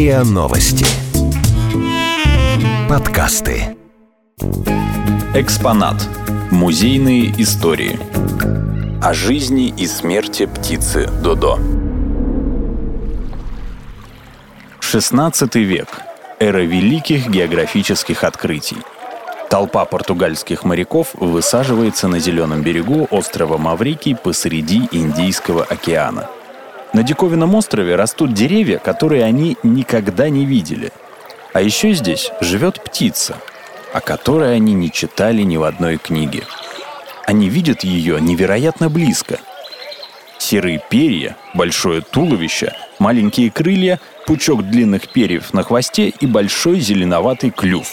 РИА Новости. Подкасты. Экспонат. Музейные истории. О жизни и смерти птицы Додо. 16 век. Эра великих географических открытий. Толпа португальских моряков высаживается на зеленом берегу острова Маврикий посреди Индийского океана – на диковинном острове растут деревья, которые они никогда не видели. А еще здесь живет птица, о которой они не читали ни в одной книге. Они видят ее невероятно близко. Серые перья, большое туловище, маленькие крылья, пучок длинных перьев на хвосте и большой зеленоватый клюв.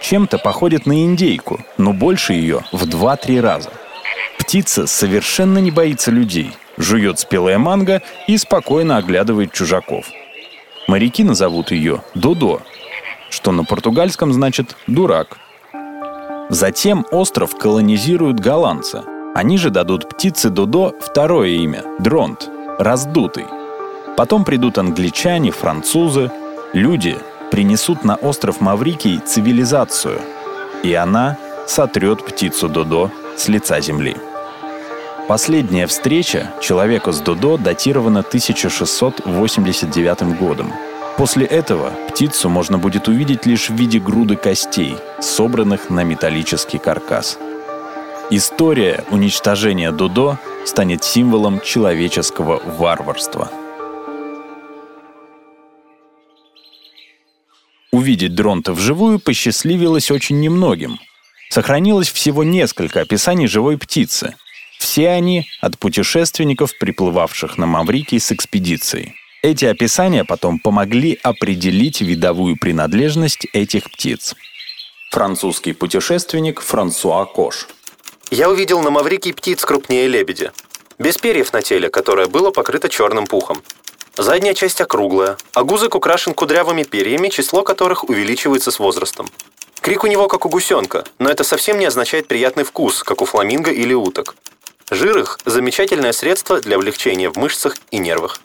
Чем-то походит на индейку, но больше ее в 2-3 раза. Птица совершенно не боится людей – жует спелая манго и спокойно оглядывает чужаков. Моряки назовут ее Додо, что на португальском значит «дурак». Затем остров колонизируют голландцы. Они же дадут птице Додо второе имя – Дронт, раздутый. Потом придут англичане, французы. Люди принесут на остров Маврикий цивилизацию, и она сотрет птицу Додо с лица земли. Последняя встреча человека с Додо датирована 1689 годом. После этого птицу можно будет увидеть лишь в виде груды костей, собранных на металлический каркас. История уничтожения Додо станет символом человеческого варварства. Увидеть Дронта вживую посчастливилось очень немногим. Сохранилось всего несколько описаний живой птицы – все они от путешественников, приплывавших на Маврикий с экспедицией. Эти описания потом помогли определить видовую принадлежность этих птиц. Французский путешественник Франсуа Кош. Я увидел на Маврикий птиц крупнее лебедя. Без перьев на теле, которое было покрыто черным пухом. Задняя часть округлая, а гузык украшен кудрявыми перьями, число которых увеличивается с возрастом. Крик у него как у гусенка, но это совсем не означает приятный вкус, как у фламинго или уток. Жир их – замечательное средство для облегчения в мышцах и нервах.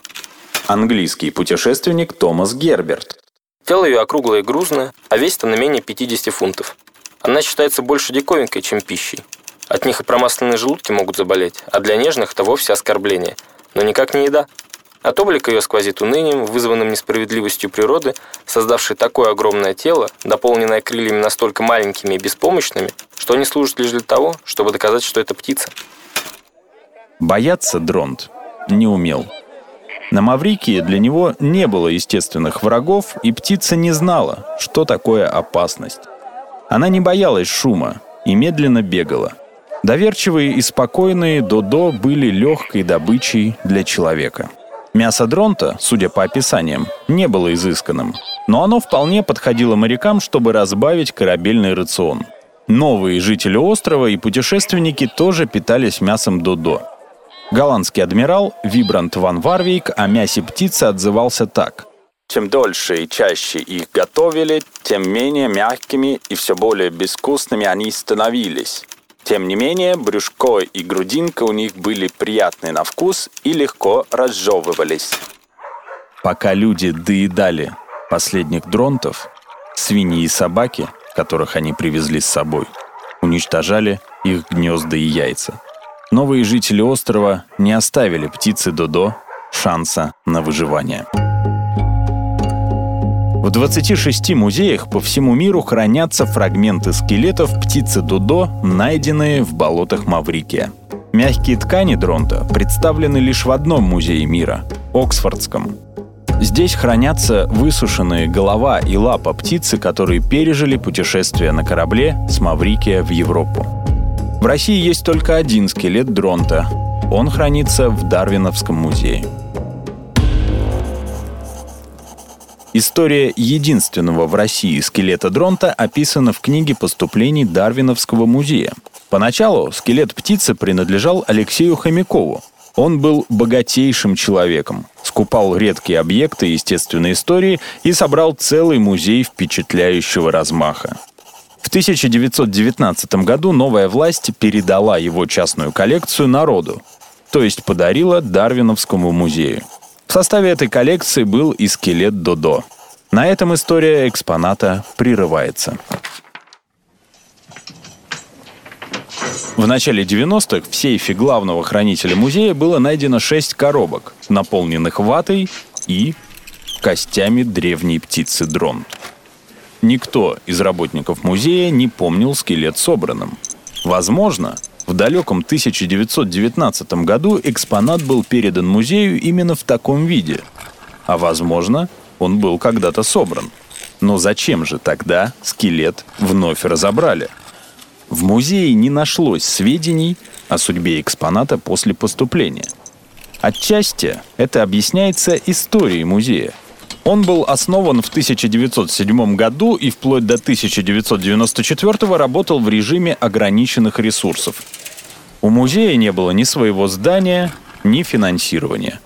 Английский путешественник Томас Герберт. Тело ее округлое и грузное, а весит она менее 50 фунтов. Она считается больше диковинкой, чем пищей. От них и промасленные желудки могут заболеть, а для нежных это вовсе оскорбление. Но никак не еда. От облика ее сквозит унынием, вызванным несправедливостью природы, создавшей такое огромное тело, дополненное крыльями настолько маленькими и беспомощными, что они служат лишь для того, чтобы доказать, что это птица. Бояться Дронт не умел. На Маврикии для него не было естественных врагов, и птица не знала, что такое опасность. Она не боялась шума и медленно бегала. Доверчивые и спокойные Додо были легкой добычей для человека. Мясо дронта, судя по описаниям, не было изысканным, но оно вполне подходило морякам, чтобы разбавить корабельный рацион. Новые жители острова и путешественники тоже питались мясом Додо – Голландский адмирал Вибрант ван Варвейк о мясе птицы отзывался так. Чем дольше и чаще их готовили, тем менее мягкими и все более безвкусными они становились. Тем не менее, брюшко и грудинка у них были приятные на вкус и легко разжевывались. Пока люди доедали последних дронтов, свиньи и собаки, которых они привезли с собой, уничтожали их гнезда и яйца новые жители острова не оставили птице Додо шанса на выживание. В 26 музеях по всему миру хранятся фрагменты скелетов птицы Додо, найденные в болотах Маврикия. Мягкие ткани дронта представлены лишь в одном музее мира – Оксфордском. Здесь хранятся высушенные голова и лапа птицы, которые пережили путешествие на корабле с Маврикия в Европу. В России есть только один скелет дронта. Он хранится в Дарвиновском музее. История единственного в России скелета дронта описана в книге поступлений Дарвиновского музея. Поначалу скелет птицы принадлежал Алексею Хомякову. Он был богатейшим человеком, скупал редкие объекты естественной истории и собрал целый музей впечатляющего размаха. В 1919 году новая власть передала его частную коллекцию народу, то есть подарила Дарвиновскому музею. В составе этой коллекции был и скелет Додо. На этом история экспоната прерывается. В начале 90-х в сейфе главного хранителя музея было найдено шесть коробок, наполненных ватой и костями древней птицы дрон. Никто из работников музея не помнил скелет собранным. Возможно, в далеком 1919 году экспонат был передан музею именно в таком виде. А возможно, он был когда-то собран. Но зачем же тогда скелет вновь разобрали? В музее не нашлось сведений о судьбе экспоната после поступления. Отчасти это объясняется историей музея. Он был основан в 1907 году и вплоть до 1994 работал в режиме ограниченных ресурсов. У музея не было ни своего здания, ни финансирования.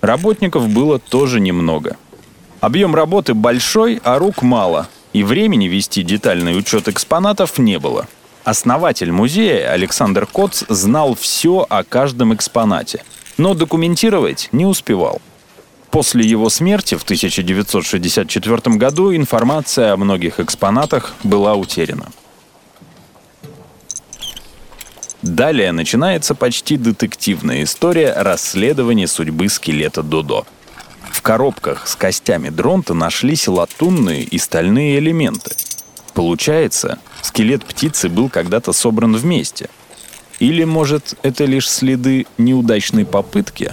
Работников было тоже немного. Объем работы большой, а рук мало, и времени вести детальный учет экспонатов не было – Основатель музея Александр Коц знал все о каждом экспонате, но документировать не успевал. После его смерти в 1964 году информация о многих экспонатах была утеряна. Далее начинается почти детективная история расследования судьбы скелета Додо. В коробках с костями дронта нашлись латунные и стальные элементы. Получается, скелет птицы был когда-то собран вместе. Или, может, это лишь следы неудачной попытки?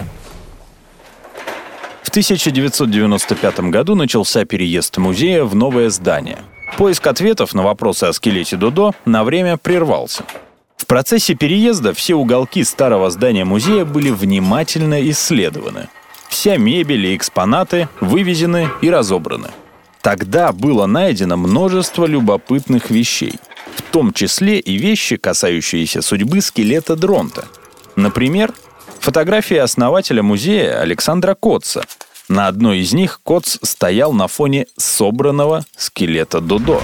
В 1995 году начался переезд музея в новое здание. Поиск ответов на вопросы о скелете Додо на время прервался. В процессе переезда все уголки старого здания музея были внимательно исследованы. Вся мебель и экспонаты вывезены и разобраны – Тогда было найдено множество любопытных вещей, в том числе и вещи, касающиеся судьбы скелета Дронта. Например, фотографии основателя музея Александра Котца. На одной из них Котц стоял на фоне собранного скелета Додо.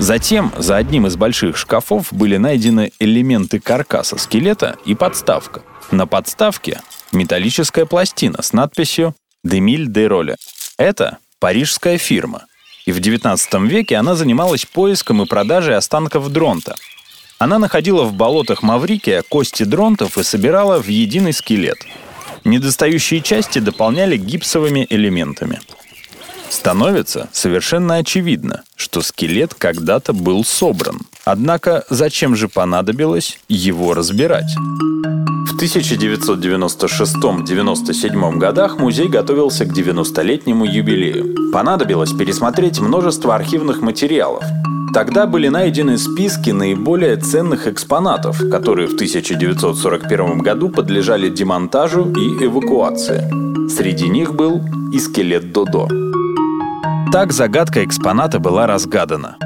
Затем за одним из больших шкафов были найдены элементы каркаса скелета и подставка. На подставке металлическая пластина с надписью «Демиль де Роле». Это парижская фирма. И в XIX веке она занималась поиском и продажей останков дронта. Она находила в болотах Маврикия кости дронтов и собирала в единый скелет. Недостающие части дополняли гипсовыми элементами. Становится совершенно очевидно, что скелет когда-то был собран. Однако зачем же понадобилось его разбирать? В 1996-97 годах музей готовился к 90-летнему юбилею. Понадобилось пересмотреть множество архивных материалов. Тогда были найдены списки наиболее ценных экспонатов, которые в 1941 году подлежали демонтажу и эвакуации. Среди них был и скелет Додо. Так загадка экспоната была разгадана.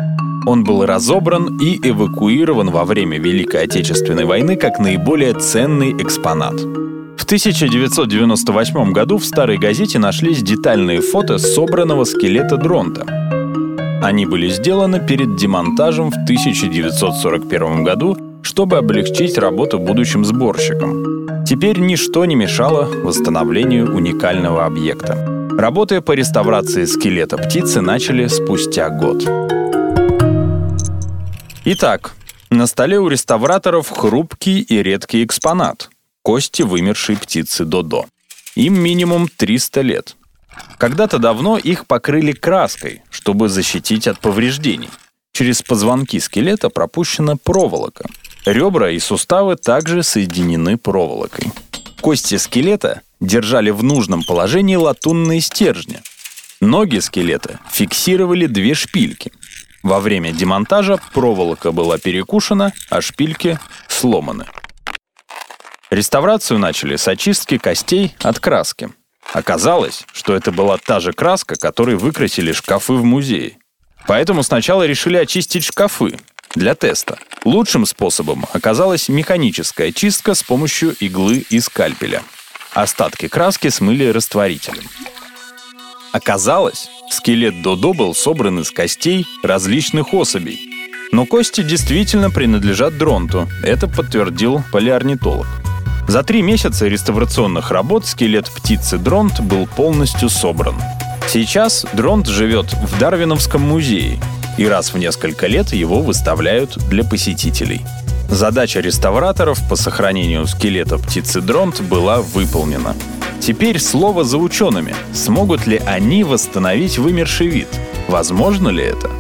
Он был разобран и эвакуирован во время Великой Отечественной войны как наиболее ценный экспонат. В 1998 году в старой газете нашлись детальные фото собранного скелета Дронта. Они были сделаны перед демонтажем в 1941 году, чтобы облегчить работу будущим сборщикам. Теперь ничто не мешало восстановлению уникального объекта. Работы по реставрации скелета птицы начали спустя год. Итак, на столе у реставраторов хрупкий и редкий экспонат – кости вымершей птицы Додо. Им минимум 300 лет. Когда-то давно их покрыли краской, чтобы защитить от повреждений. Через позвонки скелета пропущена проволока. Ребра и суставы также соединены проволокой. Кости скелета держали в нужном положении латунные стержни. Ноги скелета фиксировали две шпильки – во время демонтажа проволока была перекушена, а шпильки сломаны. Реставрацию начали с очистки костей от краски. Оказалось, что это была та же краска, которой выкрасили шкафы в музее. Поэтому сначала решили очистить шкафы для теста. Лучшим способом оказалась механическая чистка с помощью иглы и скальпеля. Остатки краски смыли растворителем. Оказалось, скелет Додо был собран из костей различных особей. Но кости действительно принадлежат Дронту, это подтвердил палеорнитолог. За три месяца реставрационных работ скелет птицы Дронт был полностью собран. Сейчас Дронт живет в Дарвиновском музее, и раз в несколько лет его выставляют для посетителей. Задача реставраторов по сохранению скелета птицы Дронт была выполнена. Теперь слово за учеными. Смогут ли они восстановить вымерший вид? Возможно ли это?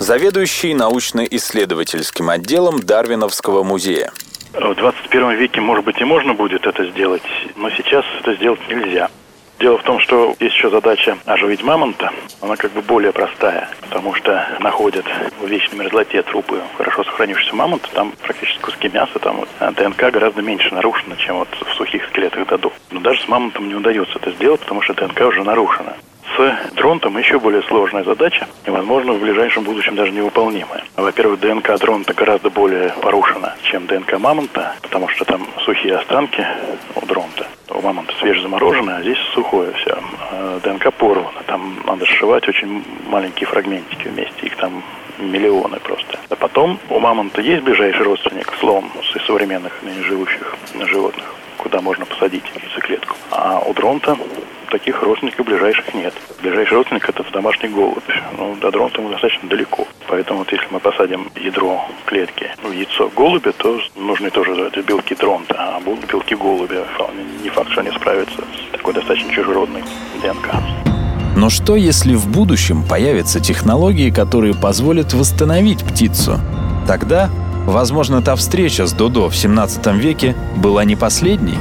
Заведующий научно-исследовательским отделом Дарвиновского музея. В 21 веке, может быть, и можно будет это сделать, но сейчас это сделать нельзя. Дело в том, что есть еще задача оживить мамонта. Она как бы более простая, потому что находят в вечной мерзлоте трупы хорошо сохранившихся мамонта. Там практически куски мяса, там вот, а ДНК гораздо меньше нарушена, чем вот в сухих скелетах дадов. Но даже с мамонтом не удается это сделать, потому что ДНК уже нарушена. Дронтом еще более сложная задача и, возможно, в ближайшем будущем даже невыполнимая. Во-первых, ДНК дронта гораздо более порушена, чем ДНК мамонта, потому что там сухие останки у дронта. У мамонта свежезамороженное, а здесь сухое все. А ДНК порвано. Там надо сшивать очень маленькие фрагментики вместе. Их там миллионы просто. А потом у мамонта есть ближайший родственник, слон, из современных ныне живущих животных, куда можно посадить яйцеклетку. А у дронта таких родственников ближайших нет. Ближайший родственник это домашний голубь. Ну, до дронта ему достаточно далеко. Поэтому вот если мы посадим ядро клетки в яйцо голубя, то нужны тоже это белки дронта, а белки голубя. Не факт, что они справятся с такой достаточно чужеродной ДНК. Но что, если в будущем появятся технологии, которые позволят восстановить птицу? Тогда, возможно, та встреча с Додо в 17 веке была не последней.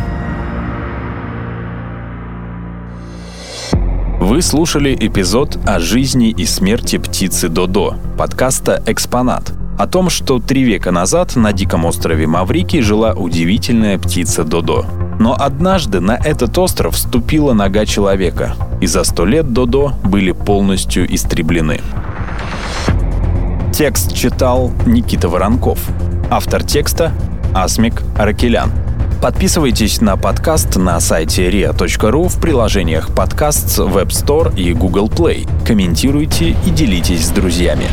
Вы слушали эпизод о жизни и смерти птицы Додо, подкаста «Экспонат», о том, что три века назад на диком острове Маврикий жила удивительная птица Додо. Но однажды на этот остров вступила нога человека, и за сто лет Додо были полностью истреблены. Текст читал Никита Воронков. Автор текста – Асмик Аракелян. Подписывайтесь на подкаст на сайте ria.ru в приложениях подкаст, Web Store и Google Play. Комментируйте и делитесь с друзьями.